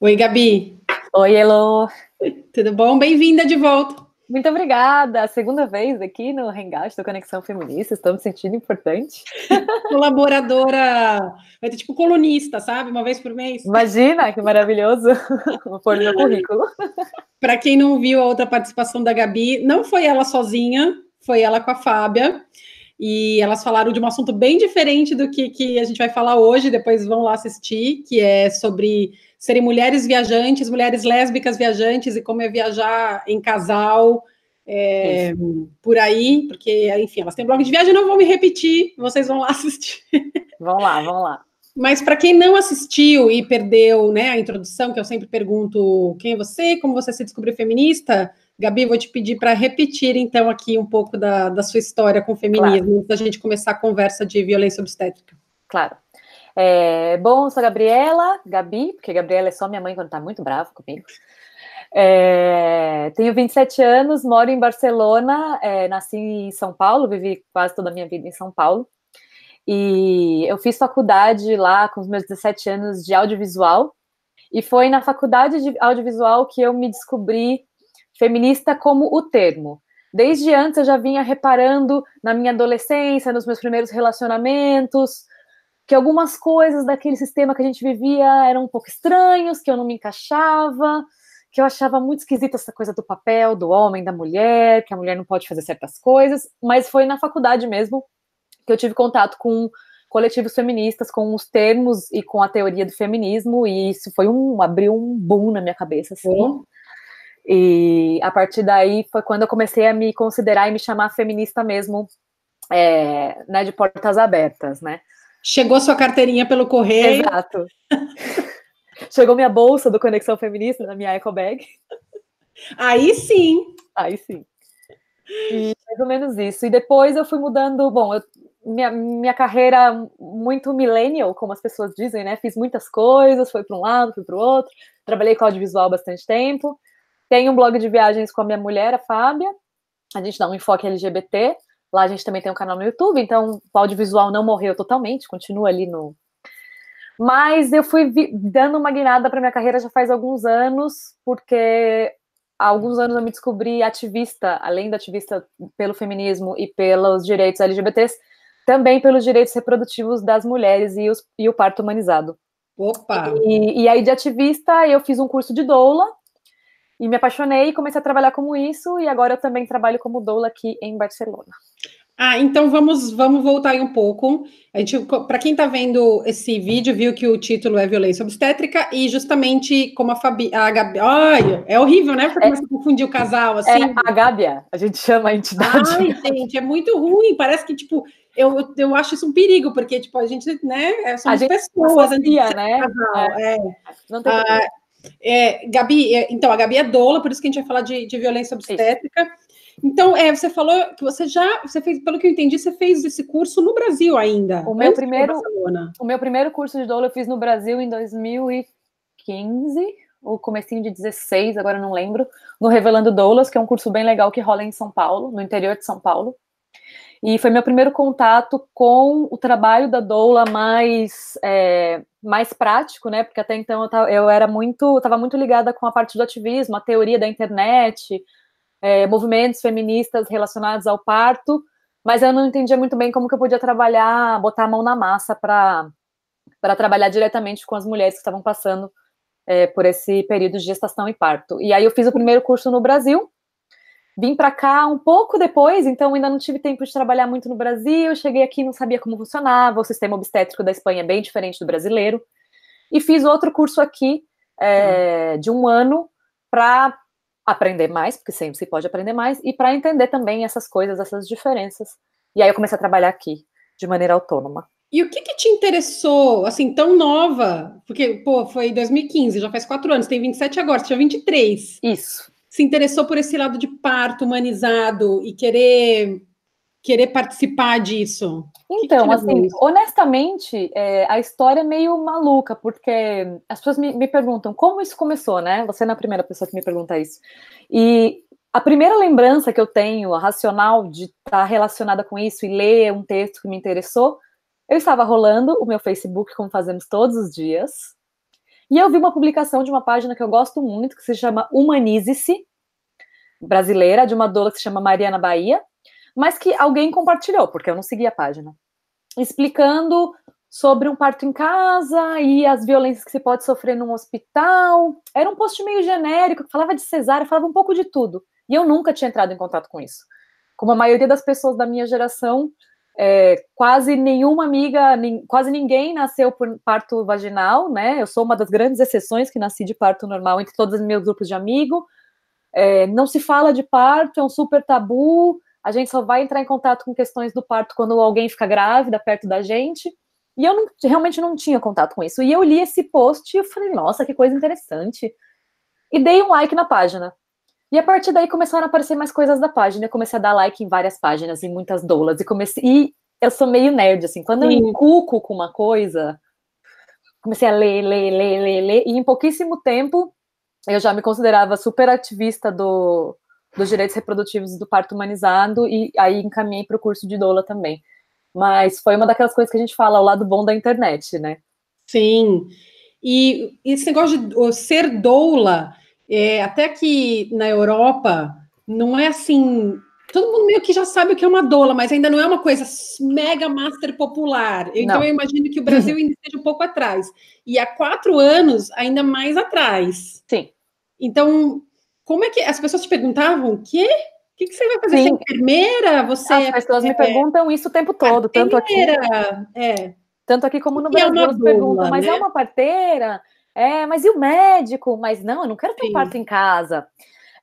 Oi, Gabi. Oi, Elo. Tudo bom? Bem-vinda de volta. Muito obrigada. Segunda vez aqui no Hangout do Conexão Feminista. Estou me sentindo importante. Colaboradora, vai ter tipo colunista, sabe? Uma vez por mês. Imagina, que maravilhoso. Vou pôr no meu currículo. Para quem não viu a outra participação da Gabi, não foi ela sozinha, foi ela com a Fábia. E elas falaram de um assunto bem diferente do que, que a gente vai falar hoje, depois vão lá assistir, que é sobre serem mulheres viajantes, mulheres lésbicas viajantes e como é viajar em casal é, por aí, porque, enfim, elas têm blog de viagem, não vou me repetir, vocês vão lá assistir. Vão lá, vão lá. Mas para quem não assistiu e perdeu né, a introdução, que eu sempre pergunto quem é você, como você se descobriu feminista, Gabi, vou te pedir para repetir, então, aqui um pouco da, da sua história com o feminismo, claro. antes da gente começar a conversa de violência obstétrica. Claro. É, bom, sou a Gabriela, Gabi, porque Gabriela é só minha mãe quando tá muito brava comigo. É, tenho 27 anos, moro em Barcelona, é, nasci em São Paulo, vivi quase toda a minha vida em São Paulo. E eu fiz faculdade lá com os meus 17 anos de audiovisual. E foi na faculdade de audiovisual que eu me descobri feminista como o termo. Desde antes eu já vinha reparando na minha adolescência, nos meus primeiros relacionamentos, que algumas coisas daquele sistema que a gente vivia eram um pouco estranhos, que eu não me encaixava, que eu achava muito esquisita essa coisa do papel, do homem, da mulher, que a mulher não pode fazer certas coisas, mas foi na faculdade mesmo que eu tive contato com coletivos feministas, com os termos e com a teoria do feminismo, e isso foi um, abriu um boom na minha cabeça, assim. Uhum. E a partir daí foi quando eu comecei a me considerar e me chamar feminista mesmo, é, né, de portas abertas, né. Chegou sua carteirinha pelo correio. Exato. Chegou minha bolsa do Conexão Feminista na minha eco bag. Aí sim. Aí sim. E mais ou menos isso. E depois eu fui mudando. Bom, eu, minha, minha carreira muito millennial, como as pessoas dizem, né? Fiz muitas coisas, foi para um lado, fui para o outro. Trabalhei com audiovisual bastante tempo. Tenho um blog de viagens com a minha mulher, a Fábia. A gente dá um enfoque LGBT. Lá a gente também tem um canal no YouTube, então o audiovisual não morreu totalmente, continua ali no. Mas eu fui dando uma guinada para minha carreira já faz alguns anos, porque há alguns anos eu me descobri ativista, além da ativista pelo feminismo e pelos direitos LGBTs, também pelos direitos reprodutivos das mulheres e, os, e o parto humanizado. Opa! E, e aí, de ativista, eu fiz um curso de doula, e me apaixonei e comecei a trabalhar como isso, e agora eu também trabalho como doula aqui em Barcelona. Ah, então vamos, vamos voltar aí um pouco. A gente, para quem está vendo esse vídeo, viu que o título é violência obstétrica e justamente como a Fabi, a Gabi, ai, é horrível, né? Porque é, você confundir o casal assim. É a Gábia, a gente chama a entidade. Ai, gente, é muito ruim. Parece que tipo eu, eu acho isso um perigo, porque tipo a gente, né? É, somos a gente pessoas, associa, né? Casal, é. é. Não tem ah, é, Gabi, é, então, a Gabi é doula, por isso que a gente vai falar de, de violência obstétrica. Então, é, você falou que você já, você fez, pelo que eu entendi, você fez esse curso no Brasil ainda. O meu primeiro, o meu primeiro curso de doula eu fiz no Brasil em 2015, o comecinho de 16, agora não lembro, no Revelando Doulas, que é um curso bem legal que rola em São Paulo, no interior de São Paulo. E foi meu primeiro contato com o trabalho da doula mais é, mais prático, né? Porque até então eu, tava, eu era muito, estava muito ligada com a parte do ativismo, a teoria da internet, é, movimentos feministas relacionados ao parto, mas eu não entendia muito bem como que eu podia trabalhar, botar a mão na massa para para trabalhar diretamente com as mulheres que estavam passando é, por esse período de gestação e parto. E aí eu fiz o primeiro curso no Brasil, Vim para cá um pouco depois, então ainda não tive tempo de trabalhar muito no Brasil. Cheguei aqui, não sabia como funcionava. O sistema obstétrico da Espanha é bem diferente do brasileiro. E fiz outro curso aqui é, de um ano para aprender mais, porque sempre se pode aprender mais, e para entender também essas coisas, essas diferenças. E aí eu comecei a trabalhar aqui de maneira autônoma. E o que, que te interessou, assim, tão nova? Porque, pô, foi 2015, já faz quatro anos, tem 27 agora, você tinha 23. Isso se interessou por esse lado de parto humanizado e querer querer participar disso? Então, que que assim, isso? honestamente, é, a história é meio maluca, porque as pessoas me, me perguntam como isso começou, né? Você é a primeira pessoa que me pergunta isso. E a primeira lembrança que eu tenho, a racional de estar tá relacionada com isso e ler um texto que me interessou, eu estava rolando o meu Facebook, como fazemos todos os dias, E eu vi uma publicação de uma página que eu gosto muito, que se chama Humanize-se, brasileira, de uma doula que se chama Mariana Bahia, mas que alguém compartilhou, porque eu não segui a página, explicando sobre um parto em casa e as violências que se pode sofrer num hospital. Era um post meio genérico, falava de cesárea, falava um pouco de tudo. E eu nunca tinha entrado em contato com isso. Como a maioria das pessoas da minha geração, é, quase nenhuma amiga, nem, quase ninguém nasceu por parto vaginal, né? Eu sou uma das grandes exceções que nasci de parto normal entre todos os meus grupos de amigos. É, não se fala de parto, é um super tabu. A gente só vai entrar em contato com questões do parto quando alguém fica grávida perto da gente. E eu não, realmente não tinha contato com isso. E eu li esse post e eu falei, nossa, que coisa interessante. E dei um like na página. E a partir daí começaram a aparecer mais coisas da página. Eu comecei a dar like em várias páginas, em muitas doulas. E comecei. E eu sou meio nerd, assim. Quando Sim. eu encuco com uma coisa, comecei a ler, ler, ler, ler, ler. E em pouquíssimo tempo, eu já me considerava super ativista do, dos direitos reprodutivos do parto humanizado. E aí encaminhei para o curso de doula também. Mas foi uma daquelas coisas que a gente fala, o lado bom da internet, né? Sim. E esse negócio de ser doula, é, até que na Europa, não é assim. Todo mundo meio que já sabe o que é uma doula, mas ainda não é uma coisa mega master popular. Então não. eu imagino que o Brasil ainda esteja um pouco atrás. E há quatro anos, ainda mais atrás. Sim. Então, como é que as pessoas te perguntavam o quê? O que, que, você vai fazer? Sim. Você é enfermeira? Você As pessoas é, me perguntam isso o tempo todo, tanto aqui, é. tanto aqui como no é Brasil. É elas perguntam, mas é né? é uma parteira? É, mas e o médico? Mas não, eu não quero ter um parto em casa.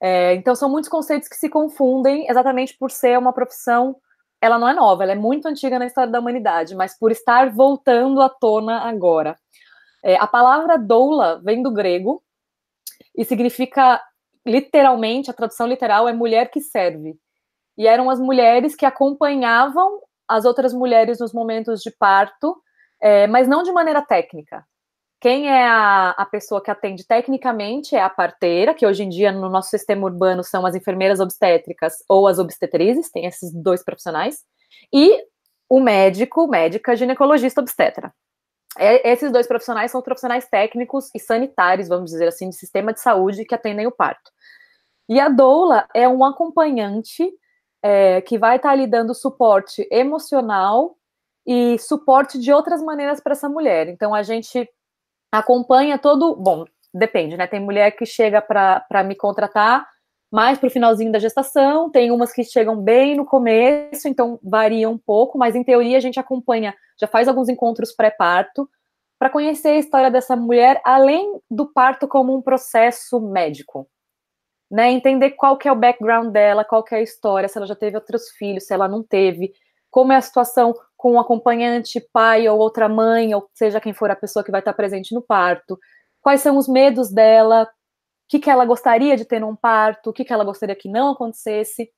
É, então são muitos conceitos que se confundem exatamente por ser uma profissão. Ela não é nova, ela é muito antiga na história da humanidade, mas por estar voltando à tona agora. É, a palavra doula vem do grego e significa literalmente, a tradução literal é mulher que serve. E eram as mulheres que acompanhavam as outras mulheres nos momentos de parto, é, mas não de maneira técnica. Quem é a, a, pessoa que atende tecnicamente é a parteira, que hoje em dia no nosso sistema urbano são as enfermeiras obstétricas ou as obstetrizes, tem esses dois profissionais, e o médico, médica, ginecologista obstetra. É, esses dois profissionais são profissionais técnicos e sanitários, vamos dizer assim, de sistema de saúde que atendem o parto. E a doula é um acompanhante é, que vai estar ali dando suporte emocional e suporte de outras maneiras para essa mulher. Então a gente acompanha todo. Bom, depende, né? Tem mulher que chega para me contratar mais para o finalzinho da gestação, tem umas que chegam bem no começo, então varia um pouco, mas em teoria a gente acompanha, já faz alguns encontros pré-parto, para conhecer a história dessa mulher, além do parto como um processo médico. Né, entender qual que é o background dela, qual que é a história, se ela já teve outros filhos, se ela não teve, como é a situação com um acompanhante, pai ou outra mãe, ou seja quem for a pessoa que vai estar presente no parto, quais são os medos dela, que, que ela gostaria de ter num parto, o que, que ela gostaria que não acontecesse.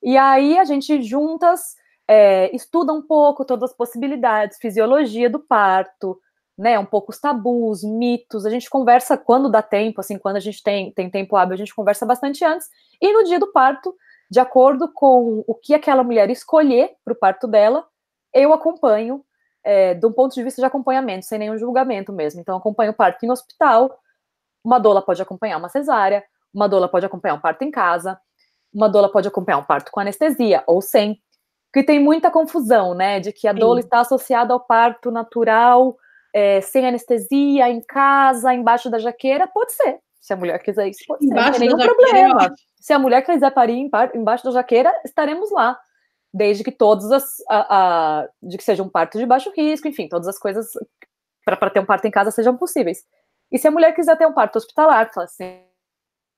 E aí a gente juntas é, estuda um pouco todas as possibilidades, fisiologia do parto, né, um pouco os tabus, mitos, a gente conversa quando dá tempo, assim, quando a gente tem, tem tempo hábil, a gente conversa bastante antes, e no dia do parto, de acordo com o que aquela mulher escolher para o parto dela, eu acompanho, é, de um ponto de vista de acompanhamento, sem nenhum julgamento mesmo, então acompanho o parto em hospital, uma doula pode acompanhar uma cesárea, uma doula pode acompanhar um parto em casa, uma doula pode acompanhar um parto com anestesia ou sem. Porque tem muita confusão, né? De que a doula está associada ao parto natural, é, sem anestesia, em casa, embaixo da jaqueira. Pode ser. Se a mulher quiser isso, pode ser. Embaixo não tem nenhum problema. Se a mulher quiser parir embaixo da jaqueira, estaremos lá. Desde que todas as. A, a, de que seja um parto de baixo risco, enfim, todas as coisas para ter um parto em casa sejam possíveis. E se a mulher quiser ter um parto hospitalar, que ela se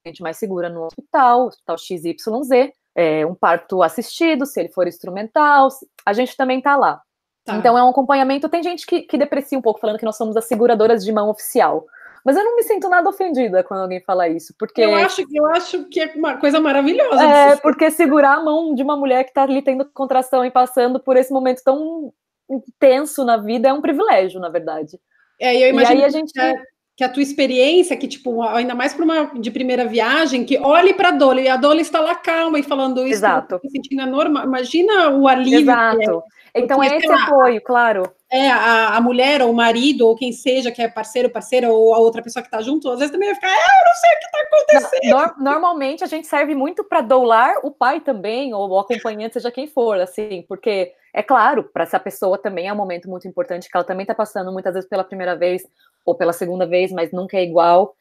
sente mais segura no hospital, hospital XYZ, é, um parto assistido, se ele for instrumental, a gente também está lá. Tá. Então é um acompanhamento. Tem gente que, que deprecia um pouco, falando que nós somos as seguradoras de mão oficial. Mas eu não me sinto nada ofendida quando alguém fala isso, porque eu acho, eu acho que é uma coisa maravilhosa. É, porque segurar a mão de uma mulher que está ali tendo contração e passando por esse momento tão intenso na vida é um privilégio, na verdade. É, e eu imagino e aí a gente é que a tua experiência, que tipo, ainda mais para uma de primeira viagem, que olhe para a doula e a doula está lá calma e falando isso, Exato. se sentindo normal. Imagina o alívio. Exato. É. Então é esse lá, apoio, claro. É, a, a, mulher ou o marido ou quem seja que é parceiro, parceira ou a outra pessoa que está junto, às vezes também vai ficar, ah, eu não sei o que está acontecendo. No, normalmente a gente serve muito para doular o pai também, ou o acompanhante, seja quem for, assim, porque é claro, para essa pessoa também é um momento muito importante, que ela também está passando muitas vezes pela primeira vez ou pela segunda vez, mas nunca é igual.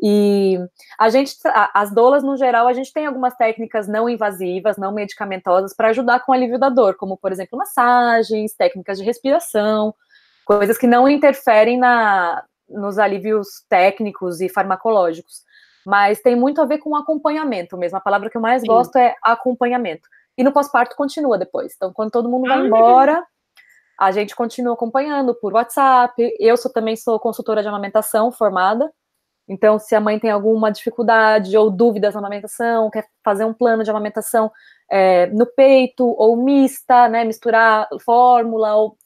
E a gente, as doulas no geral, a gente tem algumas técnicas não invasivas, não medicamentosas para ajudar com o alívio da dor, como por exemplo massagens, técnicas de respiração, coisas que não interferem na, nos alívios técnicos e farmacológicos. Mas tem muito a ver com acompanhamento mesmo. A palavra que eu mais Sim. gosto é acompanhamento. E no pós-parto continua depois. Então, quando todo mundo vai ah, embora, a gente continua acompanhando por WhatsApp. Eu sou, também sou consultora de amamentação formada. Então, se a mãe tem alguma dificuldade ou dúvidas na amamentação, quer fazer um plano de amamentação é, no peito ou mista, né, misturar fórmula, ou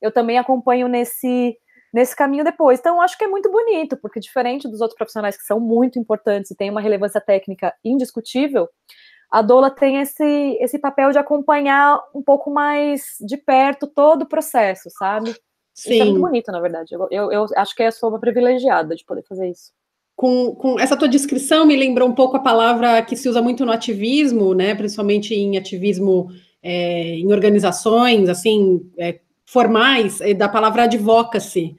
eu também acompanho nesse nesse caminho depois. Então, acho que é muito bonito, porque diferente dos outros profissionais que são muito importantes e têm uma relevância técnica indiscutível, a doula tem esse, esse papel de acompanhar um pouco mais de perto todo o processo, sabe? Sim. Isso é muito bonito, na verdade. Eu, eu, eu acho que eu sou uma privilegiada de poder fazer isso. Com, com, essa tua descrição me lembrou um pouco a palavra que se usa muito no ativismo, né? Principalmente em ativismo é, em organizações assim é, formais, é, da palavra advocacy.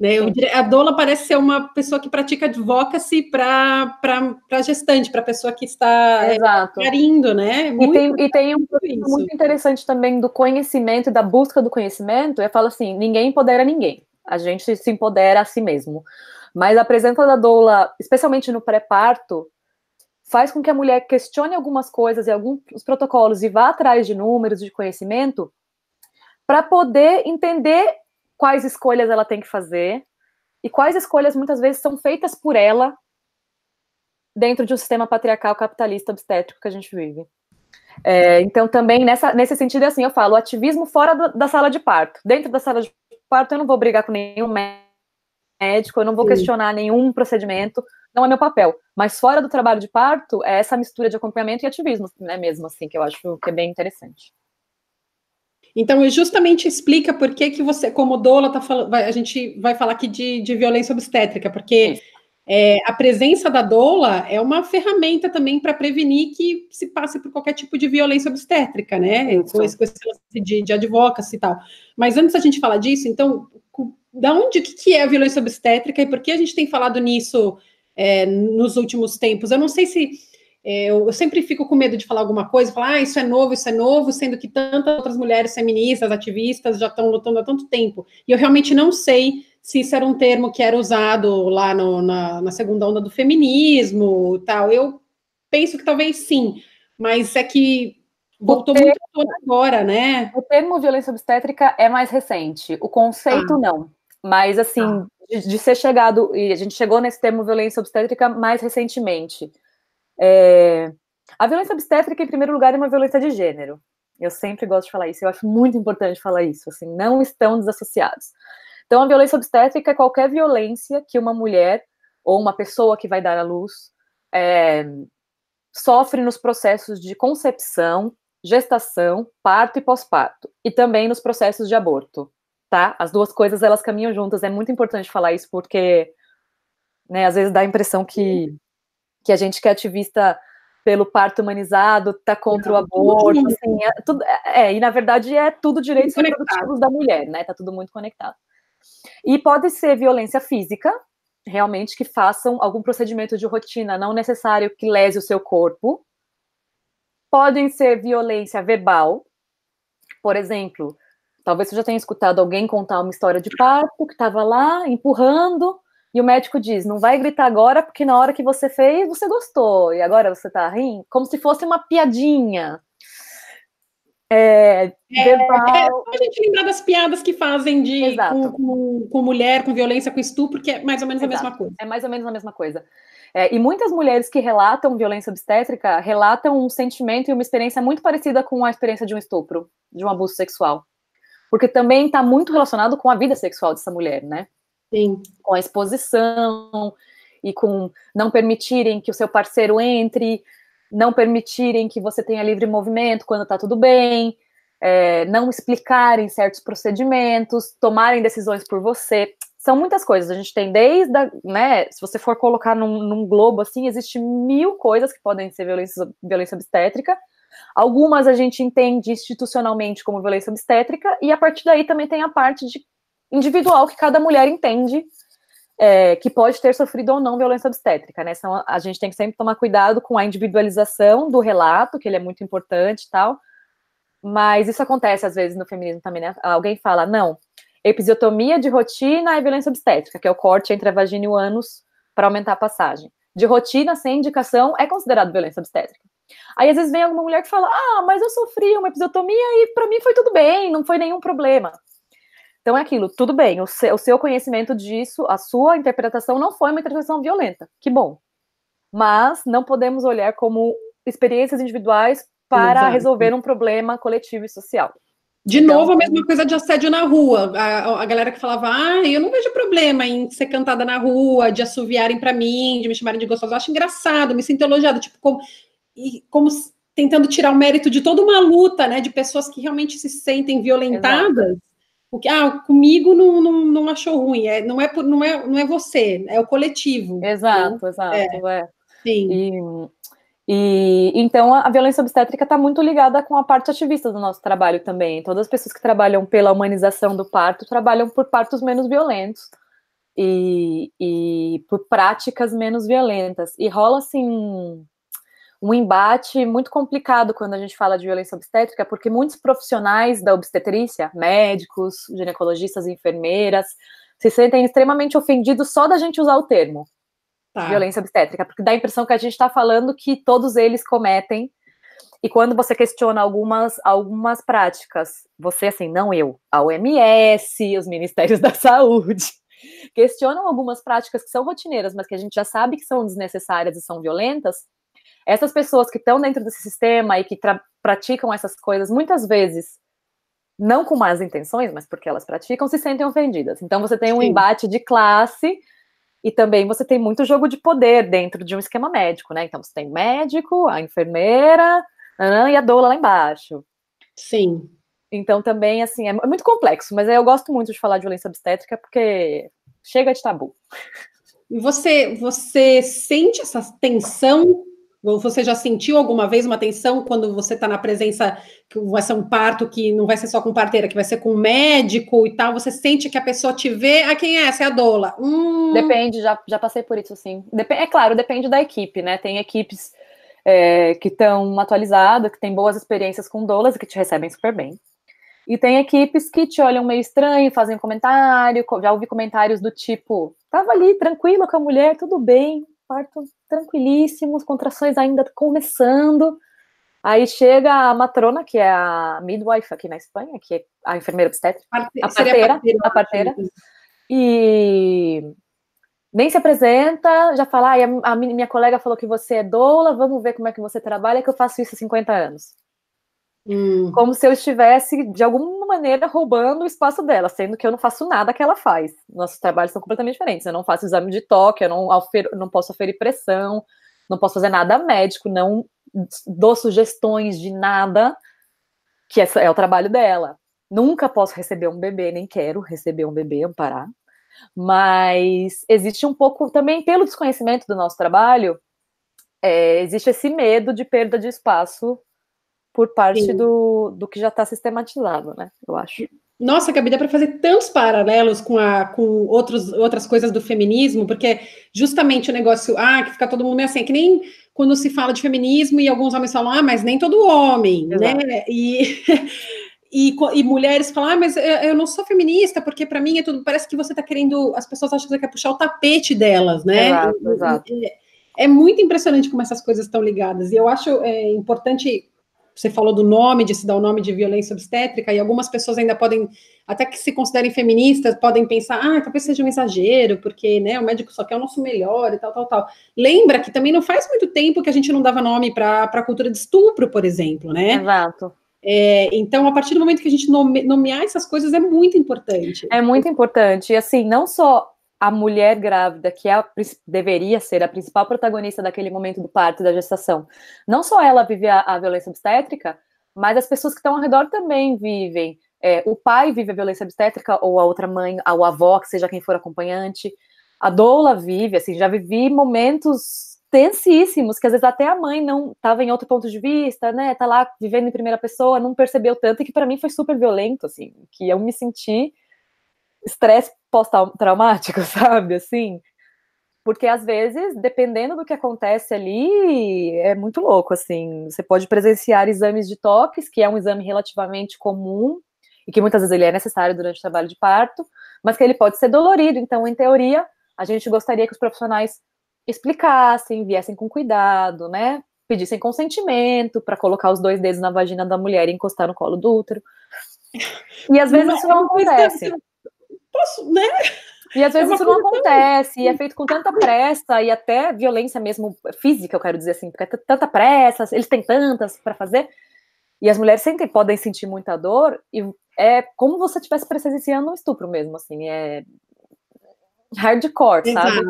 Né? A doula parece ser uma pessoa que pratica advocacy para gestante, para a pessoa que está é, parindo, né? Muito, e, tem, e tem um ponto muito interessante também do conhecimento e da busca do conhecimento. Eu falo assim: ninguém empodera ninguém, a gente se empodera a si mesmo. Mas a presença da doula, especialmente no pré-parto, faz com que a mulher questione algumas coisas e alguns protocolos e vá atrás de números, de conhecimento, para poder entender quais escolhas ela tem que fazer e quais escolhas muitas vezes são feitas por ela dentro de um sistema patriarcal capitalista obstétrico que a gente vive. É, então, também nessa, nesse sentido, assim, eu falo ativismo fora do, da sala de parto. Dentro da sala de parto, eu não vou brigar com nenhum médico, eu não vou Sim. questionar nenhum procedimento, não é meu papel. Mas fora do trabalho de parto, é essa mistura de acompanhamento e ativismo, né, mesmo, assim, que eu acho que é bem interessante. Então, justamente explica por que, que você, como doula, tá falando, a gente vai falar aqui de, de violência obstétrica, porque é, a presença da doula é uma ferramenta também para prevenir que se passe por qualquer tipo de violência obstétrica, né? Com esse, com esse de, de advocacy e tal. Mas antes da gente falar disso, então, da onde, o que, que é a violência obstétrica e por que a gente tem falado nisso é, nos últimos tempos? Eu não sei se eu, sempre fico com medo de falar alguma coisa, falar, ah, isso é novo, isso é novo, sendo que tantas outras mulheres feministas, ativistas, já estão lutando há tanto tempo. E eu realmente não sei se isso era um termo que era usado lá no, na, na, segunda onda do feminismo tal. Eu penso que talvez sim, mas é que voltou termo, muito agora, né? O termo violência obstétrica é mais recente, o conceito ah. não. Mas, assim, ah. de, de ser chegado, e a gente chegou nesse termo violência obstétrica mais recentemente. É, a violência obstétrica, em primeiro lugar, é uma violência de gênero. Eu sempre gosto de falar isso, eu acho muito importante falar isso, assim, não estão desassociados. Então, a violência obstétrica é qualquer violência que uma mulher ou uma pessoa que vai dar à luz é, sofre nos processos de concepção, gestação, parto e pós-parto, e também nos processos de aborto, tá? As duas coisas, elas caminham juntas, é muito importante falar isso, porque, né, às vezes dá a impressão que que a gente que é ativista pelo parto humanizado, tá contra o aborto, assim, é, tudo, é, é, e na verdade é tudo direitos reprodutivos da mulher, né? Tá tudo muito conectado. E pode ser violência física, realmente que façam algum procedimento de rotina não necessário que lese o seu corpo. Podem ser violência verbal, por exemplo, talvez você já tenha escutado alguém contar uma história de parto que estava lá empurrando e o médico diz: não vai gritar agora, porque na hora que você fez, você gostou, e agora você tá rindo, como se fosse uma piadinha. É, é, é a gente lembrar das piadas que fazem de com, com, com, mulher, com violência, com estupro, que é mais ou menos Exato. a mesma coisa. É mais ou menos a mesma coisa. É, e muitas mulheres que relatam violência obstétrica relatam um sentimento e uma experiência muito parecida com a experiência de um estupro, de um abuso sexual. Porque também está muito relacionado com a vida sexual dessa mulher, né? Sim. Com a exposição e com não permitirem que o seu parceiro entre, não permitirem que você tenha livre movimento quando está tudo bem, é, não explicarem certos procedimentos, tomarem decisões por você. São muitas coisas. A gente tem desde, a, né, se você for colocar num, num globo assim, existe mil coisas que podem ser violência, violência obstétrica. Algumas a gente entende institucionalmente como violência obstétrica, e a partir daí também tem a parte de individual que cada mulher entende é, que pode ter sofrido ou não violência obstétrica, né? Então, a gente tem que sempre tomar cuidado com a individualização do relato, que ele é muito importante e tal. Mas isso acontece às vezes no feminismo também, né? Alguém fala, não, episiotomia de rotina é violência obstétrica, que é o corte entre a vagina e o ânus para aumentar a passagem. De rotina, sem indicação, é considerado violência obstétrica. Aí às vezes vem alguma mulher que fala, ah, mas eu sofri uma episiotomia e para mim foi tudo bem, não foi nenhum problema. Então é aquilo, tudo bem, o seu, o seu conhecimento disso, a sua interpretação não foi uma interpretação violenta, que bom. Mas não podemos olhar como experiências individuais para Exato. resolver um problema coletivo e social. De então, novo, a mesma coisa de assédio na rua. A, a, galera que falava, ah, eu não vejo problema em ser cantada na rua, de assoviarem para mim, de me chamarem de gostosa. Eu acho engraçado, me sinto elogiada, tipo, como, e, como tentando tirar o mérito de toda uma luta, né, de pessoas que realmente se sentem violentadas. Exato o que ah, comigo não, não, não achou ruim, é, não, é por, não, é, não é você, é o coletivo. Exato, né? exato. É. é. Sim. E, e, então a violência obstétrica está muito ligada com a parte ativista do nosso trabalho também. Todas as pessoas que trabalham pela humanização do parto trabalham por partos menos violentos e, e por práticas menos violentas. E rola assim um embate muito complicado quando a gente fala de violência obstétrica, porque muitos profissionais da obstetrícia, médicos, ginecologistas, enfermeiras, se sentem extremamente ofendidos só da gente usar o termo tá. violência obstétrica, porque dá a impressão que a gente está falando que todos eles cometem. E quando você questiona algumas, algumas práticas, você, assim, não eu, a OMS, os Ministérios da Saúde, questionam algumas práticas que são rotineiras, mas que a gente já sabe que são desnecessárias e são violentas, essas pessoas que estão dentro desse sistema e que praticam essas coisas, muitas vezes, não com más intenções, mas porque elas praticam, se sentem ofendidas. Então você tem um Sim. embate de classe e também você tem muito jogo de poder dentro de um esquema médico, né? Então você tem médico, a enfermeira e a doula lá embaixo. Sim. Então também, assim, é muito complexo, mas eu gosto muito de falar de violência obstétrica porque chega de tabu. E você, você sente essa tensão você já sentiu alguma vez uma tensão quando você está na presença que vai ser um parto que não vai ser só com parteira, que vai ser com médico e tal? Você sente que a pessoa te vê? Ah, quem é? Essa é a doula. Hum. Depende, já, já passei por isso, sim. Dep é claro, depende da equipe, né? Tem equipes é, que estão atualizadas, que têm boas experiências com doulas e que te recebem super bem. E tem equipes que te olham meio estranho, fazem comentário, já ouvi comentários do tipo, tava ali tranquilo com a mulher, tudo bem, parto tranquilíssimos, contrações ainda começando. Aí chega a matrona, que é a midwife aqui na Espanha, que é a enfermeira obstétrica, a parteira, a parteira, a parteira e nem se apresenta, já fala, ah, a minha colega falou que você é doula, vamos ver como é que você trabalha, que eu faço isso há 50 anos. Hum. Como se eu estivesse, de alguma maneira, roubando o espaço dela, sendo que eu não faço nada que ela faz. Nossos trabalhos são completamente diferentes. Eu não faço exame de toque, eu não, não posso oferir pressão, não posso fazer nada médico, não dou sugestões de nada, que é, o trabalho dela. Nunca posso receber um bebê, nem quero receber um bebê, amparar. Mas existe um pouco também, pelo desconhecimento do nosso trabalho, é, existe esse medo de perda de espaço por parte do, do que já está sistematizado, né? Eu acho. Nossa, Gabi, dá para fazer tantos paralelos com, a, com outros, outras coisas do feminismo, porque justamente o negócio, ah, que fica todo mundo meio assim, é que nem quando se fala de feminismo e alguns homens falam, ah, mas nem todo homem, né? Exato. né? E, e, e, mulheres falam, ah, mas eu, eu não sou feminista, porque para mim é tudo, parece que você está querendo, as pessoas acham que você quer puxar o tapete delas, né? Exato, exato. É, é muito impressionante como essas coisas estão ligadas, e eu acho é, importante você falou do nome, de se dar o nome de violência obstétrica, e algumas pessoas ainda podem, até que se considerem feministas, podem pensar, ah, talvez seja um exagero, porque né, o médico só quer o nosso melhor e tal, tal, tal. Lembra que também não faz muito tempo que a gente não dava nome para a cultura de estupro, por exemplo, né? Exato. É, então, a partir do momento que a gente nome, nomear essas coisas é muito importante. É muito importante. E assim, não só a mulher grávida, que é a, deveria ser a principal protagonista daquele momento do parto, da gestação, não só ela vive a, a violência obstétrica, mas as pessoas que estão ao redor também vivem. É, o pai vive a violência obstétrica, ou a outra mãe, ou a avó, que seja quem for acompanhante. A doula vive, assim, já vivi momentos tensíssimos, que às vezes até a mãe não estava em outro ponto de vista, né? Tá lá vivendo em primeira pessoa, não percebeu tanto, e que para mim foi super violento, assim, que eu me senti estresse pós-traumático, sabe? Assim, porque às vezes, dependendo do que acontece ali, é muito louco, assim. Você pode presenciar exames de toques, que é um exame relativamente comum e que muitas vezes ele é necessário durante o trabalho de parto, mas que ele pode ser dolorido. Então, em teoria, a gente gostaria que os profissionais explicassem, viessem com cuidado, né? Pedissem consentimento para colocar os dois dedos na vagina da mulher e encostar no colo do útero. E às vezes isso não acontece posso, né? E às vezes é isso não acontece, também. e é feito com tanta pressa, e até violência mesmo física, eu quero dizer assim, porque é tanta pressa, eles têm tantas para fazer, e as mulheres sentem, podem sentir muita dor, e é como se você estivesse presenciando um estupro mesmo, assim, é hardcore, sabe?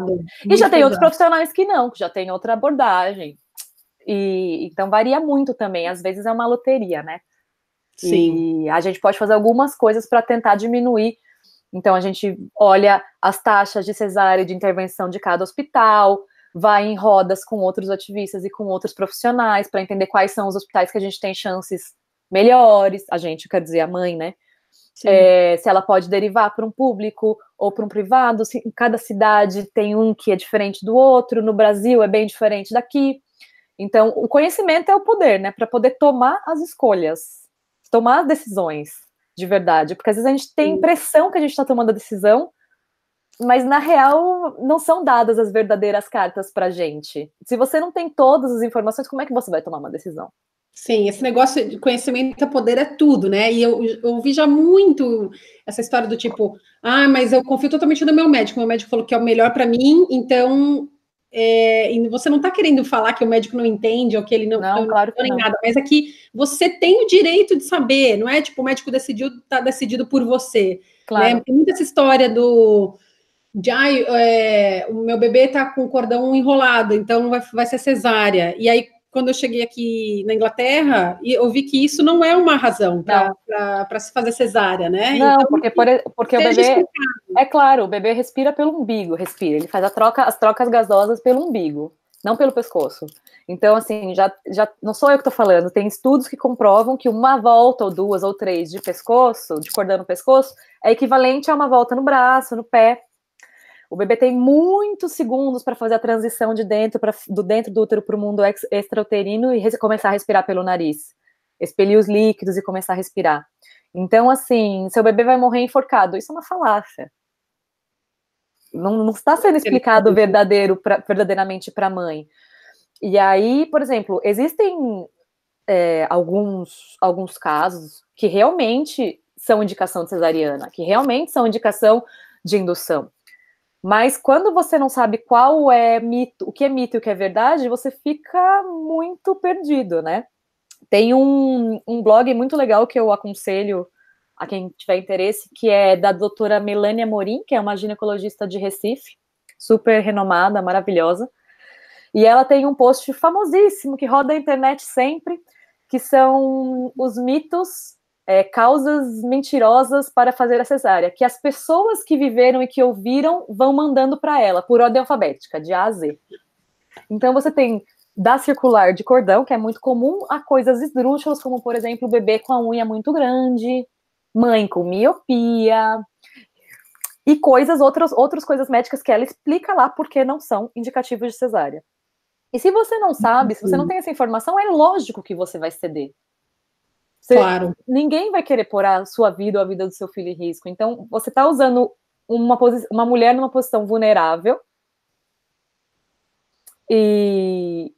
e já tem outros profissionais que não, que já tem outra abordagem. E então varia muito também, às vezes é uma loteria, né? Sim. E a gente pode fazer algumas coisas para tentar diminuir então, a gente olha as taxas de cesárea de intervenção de cada hospital, vai em rodas com outros ativistas e com outros profissionais para entender quais são os hospitais que a gente tem chances melhores, a gente, quer dizer, a mãe, né? É, se ela pode derivar para um público ou para um privado, se em cada cidade tem um que é diferente do outro, no Brasil é bem diferente daqui. Então, o conhecimento é o poder, né? Para poder tomar as escolhas, tomar as decisões de verdade. Porque às vezes a gente tem a impressão que a gente está tomando a decisão, mas na real não são dadas as verdadeiras cartas para gente. Se você não tem todas as informações, como é que você vai tomar uma decisão? Sim, esse negócio de conhecimento e poder é tudo, né? E eu, eu ouvi já muito essa história do tipo, ah, mas eu confio totalmente no meu médico. Meu médico falou que é o melhor para mim, então é, e você não está querendo falar que o médico não entende ou que ele não, não, claro não, nada, mas é você tem o direito de saber, não é tipo o médico decidiu, está decidido por você. Né? Claro. Né? Tem muita essa história do de ai, é, o meu bebê está com o cordão enrolado, então vai, vai ser cesárea. E aí quando eu cheguei aqui na Inglaterra, eu vi que isso não é uma razão para se fazer cesárea, né? Não, então, porque, por, porque o bebê. Explicado. É claro, o bebê respira pelo umbigo, respira. Ele faz a troca, as trocas gasosas pelo umbigo, não pelo pescoço. Então, assim, já, já não sou eu que estou falando, tem estudos que comprovam que uma volta, ou duas, ou três de pescoço, de cordão no pescoço, é equivalente a uma volta no braço, no pé. O bebê tem muitos segundos para fazer a transição de dentro pra, do dentro do útero para o mundo extrauterino e começar a respirar pelo nariz, expelir os líquidos e começar a respirar. Então, assim, seu bebê vai morrer enforcado. Isso é uma falácia. Não, não está sendo explicado verdadeiro pra, verdadeiramente para a mãe. E aí, por exemplo, existem é, alguns, alguns casos que realmente são indicação de cesariana, que realmente são indicação de indução. Mas quando você não sabe qual é mito, o que é mito e o que é verdade, você fica muito perdido, né? Tem um, um blog muito legal que eu aconselho a quem tiver interesse, que é da doutora Melania Morim, que é uma ginecologista de Recife, super renomada, maravilhosa. E ela tem um post famosíssimo que roda a internet sempre, que são os mitos é, causas mentirosas para fazer a cesárea, que as pessoas que viveram e que ouviram vão mandando para ela, por ordem alfabética, de A a Z. Então você tem da circular de cordão, que é muito comum, a coisas esdrúxulas, como por exemplo o bebê com a unha muito grande, mãe com miopia, e coisas, outras, outras coisas médicas que ela explica lá porque não são indicativos de cesárea. E se você não sabe, se você não uhum. tem essa informação, é lógico que você vai ceder. Você, claro. Ninguém vai querer pôr a sua vida ou a vida do seu filho em risco. Então, você está usando uma, uma mulher numa posição vulnerável. E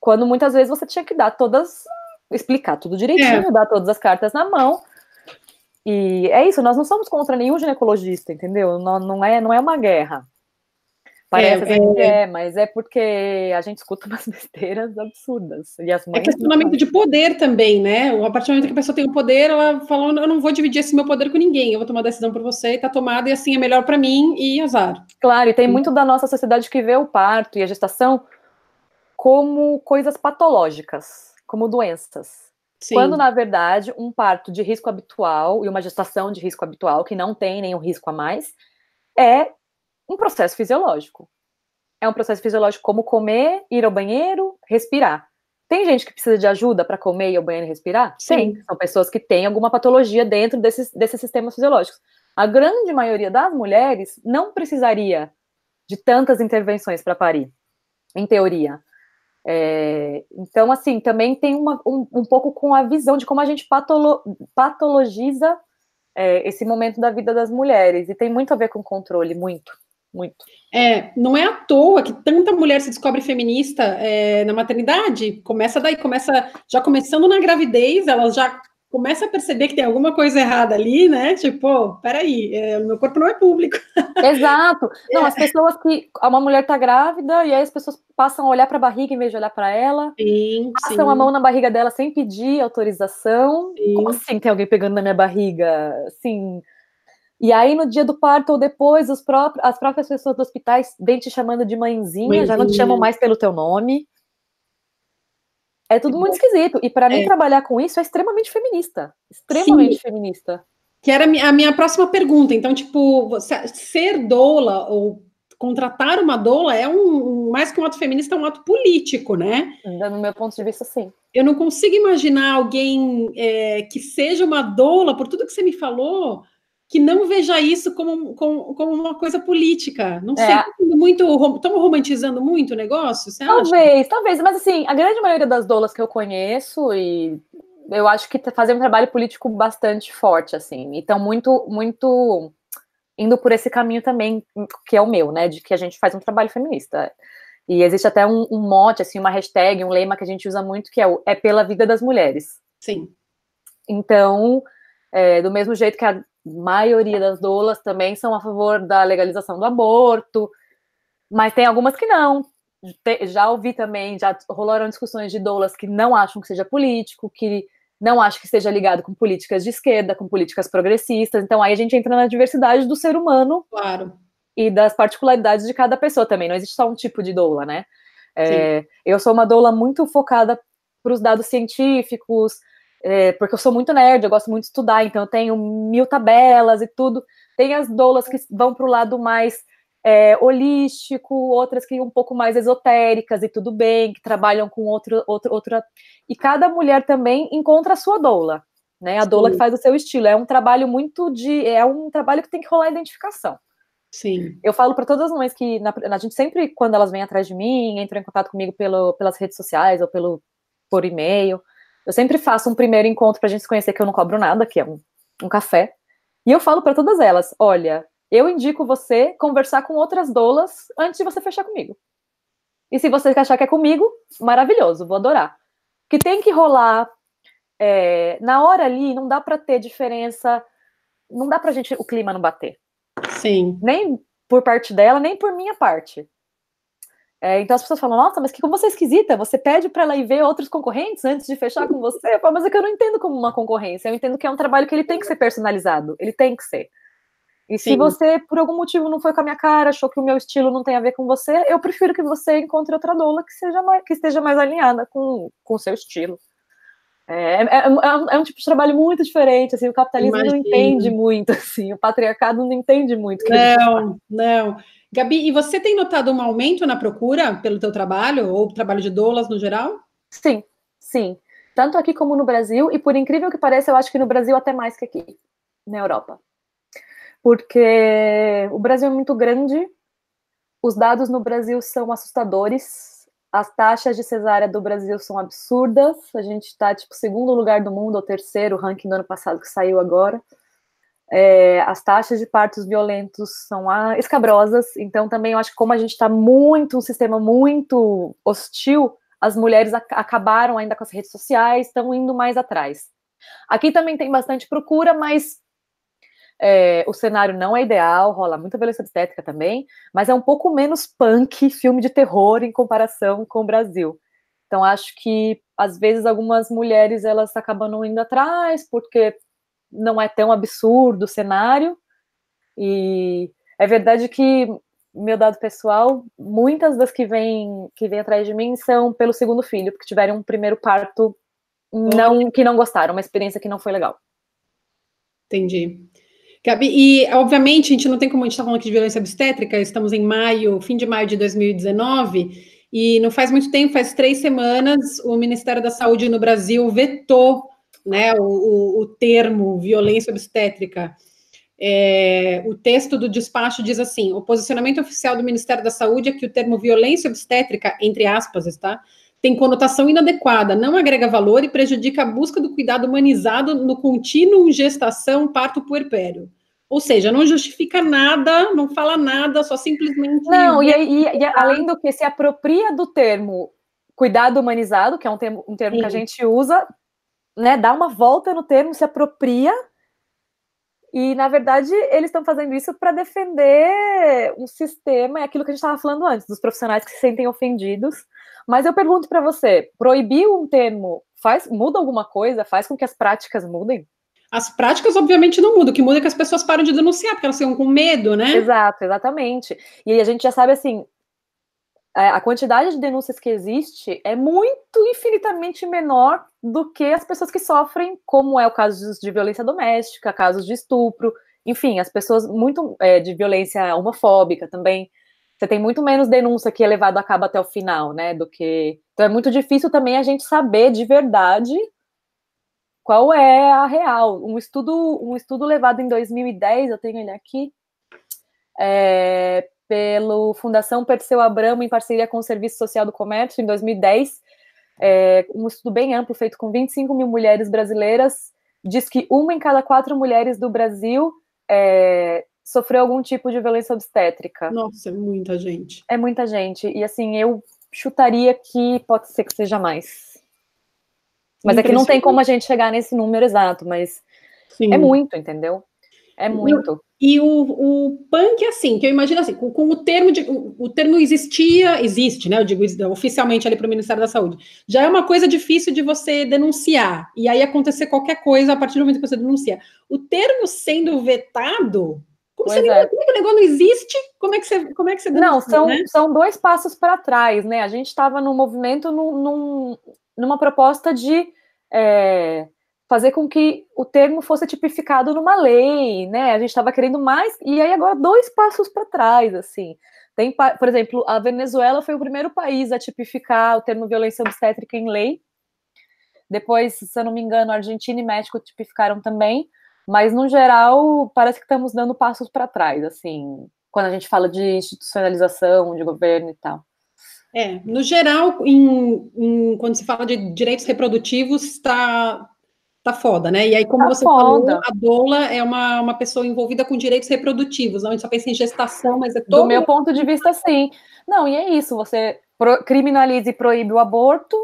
quando muitas vezes você tinha que dar todas, explicar tudo direitinho, é. dar todas as cartas na mão. E é isso, nós não somos contra nenhum ginecologista, entendeu? Não, não, é, não é uma guerra. Parece é, que é, mas é porque a gente escuta umas besteiras absurdas. E as é questionamento de poder também, né? A partir do momento que a pessoa tem o poder, ela fala: eu não vou dividir esse meu poder com ninguém, eu vou tomar decisão por você e tá tomada, e assim é melhor para mim e azar. Claro, e tem muito da nossa sociedade que vê o parto e a gestação como coisas patológicas, como doenças. Sim. Quando, na verdade, um parto de risco habitual e uma gestação de risco habitual, que não tem nenhum risco a mais, é um processo fisiológico. É um processo fisiológico como comer, ir ao banheiro, respirar. Tem gente que precisa de ajuda para comer, ir ao banheiro e respirar? Sim. Tem. São pessoas que têm alguma patologia dentro desses, desses sistemas fisiológicos. A grande maioria das mulheres não precisaria de tantas intervenções para parir, em teoria. É, então, assim, também tem uma, um, um, pouco com a visão de como a gente patolo, patologiza é, esse momento da vida das mulheres. E tem muito a ver com controle, muito muito. É, não é à toa que tanta mulher se descobre feminista é, na maternidade. Começa daí, começa já começando na gravidez, elas já começa a perceber que tem alguma coisa errada ali, né? Tipo, peraí, é, meu corpo não é público. Exato. Não, é. as pessoas que. Uma mulher tá grávida e aí as pessoas passam a olhar para a barriga em vez de olhar para ela. Sim, passam sim. a mão na barriga dela sem pedir autorização. Sim. Como assim tem alguém pegando na minha barriga? Assim. E aí, no dia do parto ou depois, os próprios, as próprias pessoas do hospital vêm te chamando de mãezinha, mãezinha, já não te chamam mais pelo teu nome. É tudo muito esquisito. E para mim, é. trabalhar com isso é extremamente feminista. Extremamente Sim. feminista. Que era a minha próxima pergunta. Então, tipo, ser doula ou contratar uma doula é um, mais que um ato feminista, é um ato político, né? No meu ponto de vista, sim. Eu não consigo imaginar alguém é, que seja uma doula, por tudo que você me falou, que não veja isso como, como, como uma coisa política. Não sei, é. muito estamos romantizando muito o negócio? talvez, acha? talvez, mas assim, a grande maioria das doulas que eu conheço e eu acho que fazem um trabalho político bastante forte, assim, e estão muito, muito indo por esse caminho também, que é o meu, né, de que a gente faz um trabalho feminista. E existe até um, um mote, assim, uma hashtag, um lema que a gente usa muito, que é o é pela vida das mulheres. Sim. Então, é, do mesmo jeito que a maioria das doulas também são a favor da legalização do aborto, mas tem algumas que não. Já ouvi também, já rolaram discussões de doulas que não acham que seja político, que não acham que esteja ligado com políticas de esquerda, com políticas progressistas. Então aí a gente entra na diversidade do ser humano. Claro. E das particularidades de cada pessoa também. Não existe só um tipo de doula, né? É, eu sou uma doula muito focada para os dados científicos, é, porque eu sou muito nerd, eu gosto muito de estudar, então eu tenho mil tabelas e tudo. Tem as doulas que vão para o lado mais é, holístico, outras que um pouco mais esotéricas e tudo bem, que trabalham com outro, outro, outra. E cada mulher também encontra a sua doula, né? A Sim. doula que faz o seu estilo. É um trabalho muito de. É um trabalho que tem que rolar identificação. Sim. Eu falo para todas as mães que na, a gente sempre, quando elas vêm atrás de mim, entram em contato comigo pelo, pelas redes sociais ou pelo por e-mail, eu sempre faço um primeiro encontro para a gente se conhecer, que eu não cobro nada, que é um, um café. E eu falo para todas elas: olha, eu indico você conversar com outras doulas antes de você fechar comigo. E se você achar que é comigo, maravilhoso, vou adorar. Que tem que rolar é, na hora ali, não dá para ter diferença, não dá para gente o clima não bater. Sim. Nem por parte dela, nem por minha parte. É, então as pessoas falam, nossa, mas que como você é esquisita, você pede para ela ir ver outros concorrentes antes de fechar com você? Eu falo, mas é que eu não entendo como uma concorrência, eu entendo que é um trabalho que ele tem que ser personalizado, ele tem que ser. E Sim. se você, por algum motivo, não foi com a minha cara, achou que o meu estilo não tem a ver com você, eu prefiro que você encontre outra doula que, seja mais, que esteja mais alinhada com o seu estilo. É, é, é, um, é, um, tipo de trabalho muito diferente, assim, o capitalismo Imagina. não entende muito, assim, o patriarcado não entende muito. Não, não. Gabi, e você tem notado um aumento na procura pelo teu trabalho, ou trabalho de doulas no geral? Sim, sim. Tanto aqui como no Brasil, e por incrível que pareça, eu acho que no Brasil até mais que aqui, na Europa. Porque o Brasil é muito grande, os dados no Brasil são assustadores, as taxas de cesárea do Brasil são absurdas, a gente está, tipo, segundo lugar do mundo, ou terceiro, ranking do ano passado que saiu agora. É, as taxas de partos violentos são ah, escabrosas, então também eu acho que como a gente está muito, um sistema muito hostil, as mulheres ac acabaram ainda com as redes sociais, estão indo mais atrás. Aqui também tem bastante procura, mas É, o cenário não é ideal, rola muita violência obstétrica também, mas é um pouco menos punk filme de terror em comparação com o Brasil. Então acho que às vezes algumas mulheres elas acabam indo atrás porque não é tão absurdo o cenário. E é verdade que meu dado pessoal, muitas das que vêm que vêm atrás de mim são pelo segundo filho, porque tiveram um primeiro parto não que não gostaram, uma experiência que não foi legal. Entendi. Gabi, e obviamente a gente não tem como a gente estar tá falando aqui de violência obstétrica, estamos em maio, fim de maio de 2019, e não faz muito tempo, faz três semanas, o Ministério da Saúde no Brasil vetou né, o, o, o termo violência obstétrica. É, o texto do despacho diz assim: o posicionamento oficial do Ministério da Saúde é que o termo violência obstétrica, entre aspas, está, tem conotação inadequada, não agrega valor e prejudica a busca do cuidado humanizado no contínuo gestação, parto puerpério. Ou seja, não justifica nada, não fala nada, só simplesmente. Não, e, e, e além do que se apropria do termo cuidado humanizado, que é um termo, um termo que a gente usa, né? Dá uma volta no termo, se apropria. E, na verdade, eles estão fazendo isso para defender um sistema, é aquilo que a gente estava falando antes, dos profissionais que se sentem ofendidos. Mas eu pergunto para você: proibir um termo faz muda alguma coisa? Faz com que as práticas mudem? As práticas, obviamente, não mudam. O que muda é que as pessoas param de denunciar, porque elas ficam com medo, né? Exato, exatamente. E a gente já sabe, assim, a quantidade de denúncias que existe é muito infinitamente menor do que as pessoas que sofrem, como é o caso de violência doméstica, casos de estupro, enfim, as pessoas muito é, de violência homofóbica também. Você tem muito menos denúncia que é levado a cabo até o final, né? Do que. Então é muito difícil também a gente saber de verdade qual é a real. Um estudo, um estudo levado em 2010, eu tenho ele aqui, é, pelo Fundação Perseu Abramo, em parceria com o Serviço Social do Comércio, em 2010, é, um estudo bem amplo, feito com 25 mil mulheres brasileiras, diz que uma em cada quatro mulheres do Brasil é, sofreu algum tipo de violência obstétrica. Nossa, é muita gente. É muita gente. E assim, eu chutaria que pode ser que seja mais. Mas é que não tem como a gente chegar nesse número exato, mas Sim. é muito, entendeu? É muito. E o, o punk, assim, que eu imagino assim, com, com o termo de. O, o, termo existia, existe, né? Eu digo oficialmente ali para o Ministério da Saúde. Já é uma coisa difícil de você denunciar. E aí acontecer qualquer coisa a partir do momento que você denuncia. O termo sendo vetado. Como, você é. como é o negócio não existe? Como é que você, como é que você denuncia, Não, são, né? são dois passos para trás, né? A gente estava no movimento num, num, numa proposta de é, fazer com que o termo fosse tipificado numa lei, né? A gente estava querendo mais, e aí agora dois passos para trás, assim. Tem, por exemplo, a Venezuela foi o primeiro país a tipificar o termo violência obstétrica em lei. Depois, se eu não me engano, Argentina e México tipificaram também, mas no geral parece que estamos dando passos para trás, assim, quando a gente fala de institucionalização, de governo e tal. É, no geral, em, em, quando se fala de direitos reprodutivos, está tá foda, né? E aí, como tá você foda. falou, a doula é uma, uma pessoa envolvida com direitos reprodutivos, não a gente só pensa em gestação, mas é todo. Do meu ponto de vista, sim. Não, e é isso, você criminaliza e proíbe o aborto,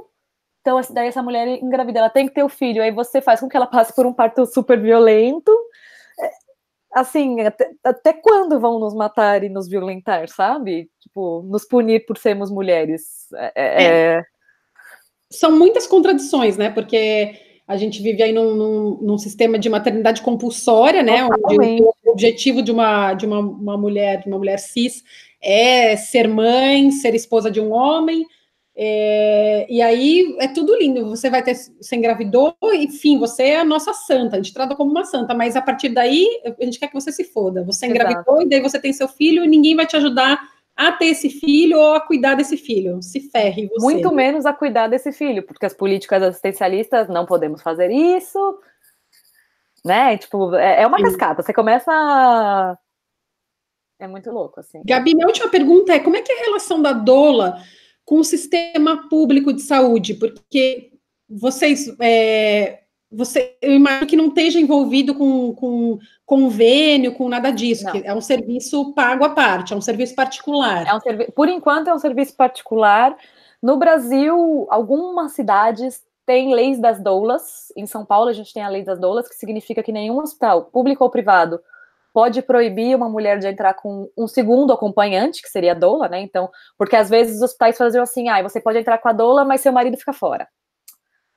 então daí essa mulher engravida, ela tem que ter o filho, aí você faz com que ela passe por um parto super violento, assim, até, até, quando vão nos matar e nos violentar, sabe? Tipo, nos punir por sermos mulheres. É, é... é. São muitas contradições, né? Porque a gente vive aí num, num, num sistema de maternidade compulsória, né? Onde o objetivo de uma, de uma, uma mulher, de uma mulher cis, é ser mãe, ser esposa de um homem, é, e aí é tudo lindo. Você vai ter, você engravidou, enfim, você é a nossa santa, a gente trata como uma santa, mas a partir daí a gente quer que você se foda. Você engravidou Exato. e daí você tem seu filho e ninguém vai te ajudar a ter esse filho ou a cuidar desse filho. Se ferre você. Muito menos a cuidar desse filho, porque as políticas assistencialistas não podemos fazer isso. Né? Tipo, é, é uma Sim. cascata. Você começa a... É muito louco, assim. Gabi, minha última pergunta é: como é que é a relação da doula com o sistema público de saúde, porque vocês, é, você, eu imagino que não esteja envolvido com, com convênio, com nada disso, é um serviço pago à parte, é um serviço particular. É um servi por enquanto é um serviço particular. No Brasil, algumas cidades têm leis das doulas. Em São Paulo, a gente tem a lei das doulas, que significa que nenhum hospital, público ou privado, pode proibir uma mulher de entrar com um segundo acompanhante, que seria a doula, né? Então, porque às vezes os hospitais faziam assim, ah, você pode entrar com a doula, mas seu marido fica fora.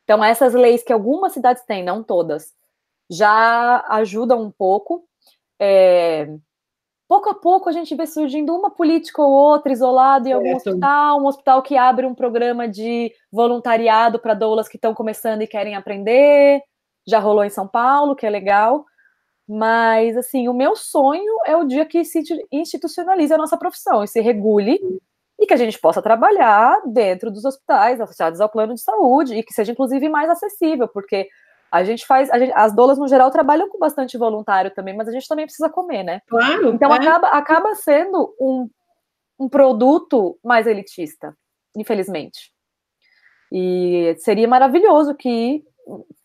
Então, essas leis que algumas cidades têm, não todas, já ajudam um pouco. É, pouco a pouco a gente vê surgindo uma política ou outra isolada em algum é, hospital, um hospital que abre um programa de voluntariado para doulas que estão começando e querem aprender. Já rolou em São Paulo, que é legal. Mas, assim, o meu sonho é o dia que se institucionalize a nossa profissão e se regule e que a gente possa trabalhar dentro dos hospitais associados ao plano de saúde e que seja, inclusive, mais acessível, porque a gente faz, a gente, as doulas no geral trabalham com bastante voluntário também, mas a gente também precisa comer, né? Claro. Então acaba, acaba sendo um, um produto mais elitista, infelizmente. E seria maravilhoso que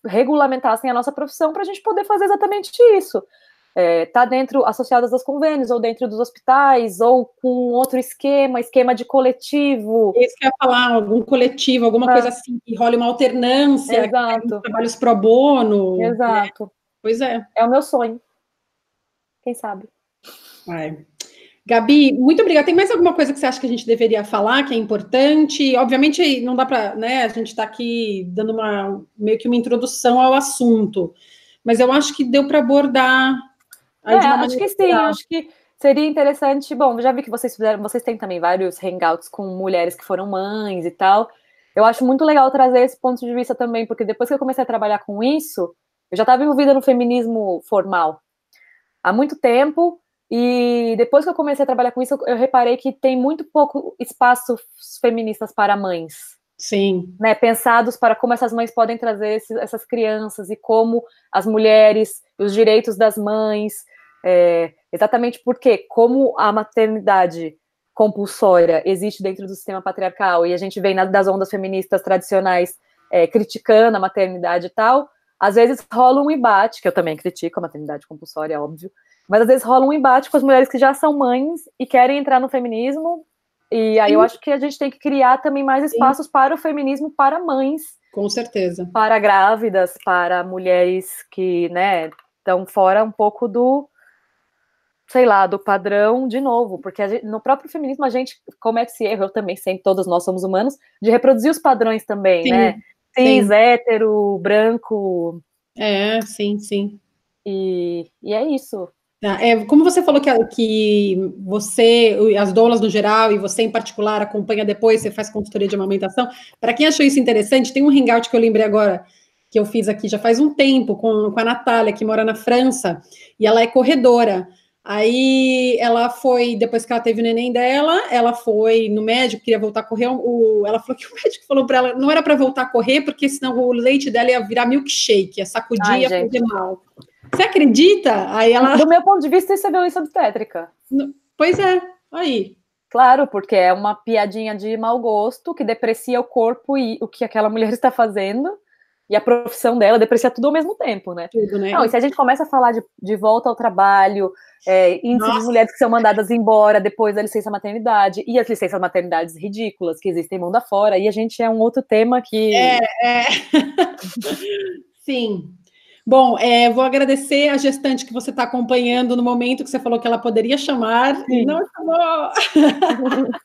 regulamentassem a nossa profissão para a gente poder fazer exatamente isso é, tá dentro, associadas aos convênios, ou dentro dos hospitais, ou com outro esquema, esquema de coletivo. Isso que eu ia falar, algum coletivo, alguma coisa assim, que role uma alternância, Exato. trabalhos pro bono. Exato. Né? Pois é. É o meu sonho. Quem sabe? Vai. Gabi, muito obrigada. Tem mais alguma coisa que você acha que a gente deveria falar, que é importante? Obviamente, não dá para, né? A gente está aqui dando uma meio que uma introdução ao assunto, mas eu acho que deu para abordar é, acho que sim, geral. acho que seria interessante. Bom, já vi que vocês fizeram, vocês têm também vários hangouts com mulheres que foram mães e tal. Eu acho muito legal trazer esse ponto de vista também, porque depois que eu comecei a trabalhar com isso, eu já estava envolvida no feminismo formal há muito tempo. E depois que eu comecei a trabalhar com isso, eu reparei que tem muito pouco espaço feministas para mães. Sim. Né, pensados para como essas mães podem trazer esses, essas crianças e como as mulheres, os direitos das mães, é, exatamente porque, como a maternidade compulsória existe dentro do sistema patriarcal e a gente vem das ondas feministas tradicionais é, criticando a maternidade e tal, às vezes rola um embate, que eu também critico a maternidade compulsória, é óbvio, mas às vezes rola um embate com as mulheres que já são mães e querem entrar no feminismo e aí Sim. eu acho que a gente tem que criar também mais espaços Sim. para o feminismo para mães. Com certeza. Para grávidas, para mulheres que, né, estão fora um pouco do, sei lá, do padrão de novo, porque gente, no próprio feminismo a gente comete esse erro, eu também sempre, todos nós somos humanos, de reproduzir os padrões também, sim, né? Cis, sim. hétero, branco. É, sim, sim. E, e é isso. Tá, é, como você falou que, que você, as doulas no geral, e você em particular, acompanha depois, você faz consultoria de amamentação, para quem achou isso interessante, tem um hangout que eu lembrei agora, que eu fiz aqui já faz um tempo, com, com a Natália, que mora na França, e ela é corredora. Aí ela foi, depois que ela teve o neném dela, ela foi no médico, queria voltar a correr. O, ela falou que o médico falou para ela, não era para voltar a correr, porque senão o leite dela ia virar milkshake, ia sacudir, e ia fazer mal. Você acredita? Aí ela. Do meu ponto de vista, isso é violência obstétrica. Pois é, aí. Claro, porque é uma piadinha de mau gosto que deprecia o corpo e o que aquela mulher está fazendo. E a profissão dela deprecia tudo ao mesmo tempo, né? Tudo, né? Não, e se a gente começa a falar de, de volta ao trabalho, é, índice de mulheres que são mandadas embora depois da licença maternidade, e as licenças maternidades ridículas que existem mundo afora, e a gente é um outro tema que. É, é. Sim, Bom, é, vou agradecer a gestante que você está acompanhando no momento que você falou que ela poderia chamar Sim. e não chamou.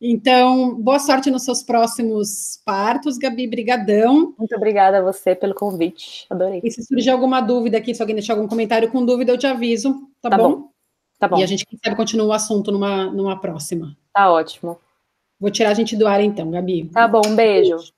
então, boa sorte nos seus próximos partos, Gabi, brigadão. Muito obrigada a você pelo convite, adorei. E se surgir alguma dúvida aqui, se alguém deixar algum comentário com dúvida, eu te aviso, tá, tá bom? bom? Tá bom. E a gente, quem sabe, continua o assunto numa, numa próxima. Tá ótimo. Vou tirar a gente do ar então, Gabi. Tá bom, um beijo. beijo.